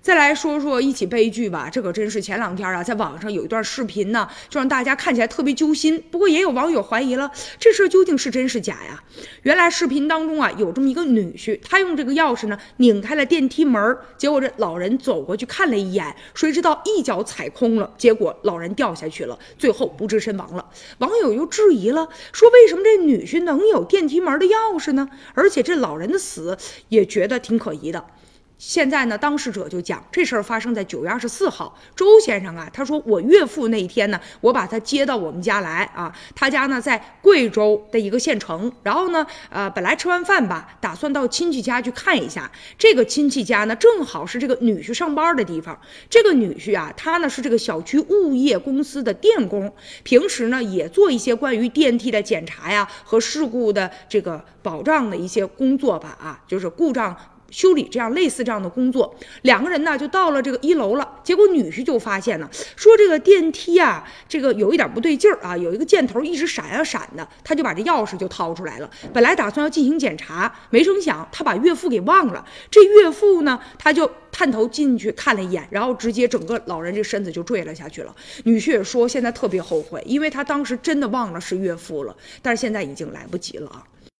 再来说说一起悲剧吧，这可真是前两天啊，在网上有一段视频呢，就让大家看起来特别揪心。不过也有网友怀疑了，这事究竟是真是假呀？原来视频当中啊，有这么一个女婿，他用这个钥匙呢拧开了电梯门，结果这老人走过去看了一眼，谁知道一脚踩空了，结果老人掉下去了，最后不治身亡了。网友又质疑了，说为什么这女婿能有电梯门的钥匙呢？而且这老人的死也觉得挺可疑的。现在呢，当事者就讲这事儿发生在九月二十四号。周先生啊，他说我岳父那一天呢，我把他接到我们家来啊，他家呢在贵州的一个县城。然后呢，呃，本来吃完饭吧，打算到亲戚家去看一下。这个亲戚家呢，正好是这个女婿上班的地方。这个女婿啊，他呢是这个小区物业公司的电工，平时呢也做一些关于电梯的检查呀和事故的这个保障的一些工作吧啊，就是故障。修理这样类似这样的工作，两个人呢就到了这个一楼了。结果女婿就发现呢，说这个电梯啊，这个有一点不对劲儿啊，有一个箭头一直闪啊闪的。他就把这钥匙就掏出来了，本来打算要进行检查，没成想他把岳父给忘了。这岳父呢，他就探头进去看了一眼，然后直接整个老人这身子就坠了下去了。女婿也说现在特别后悔，因为他当时真的忘了是岳父了，但是现在已经来不及了啊。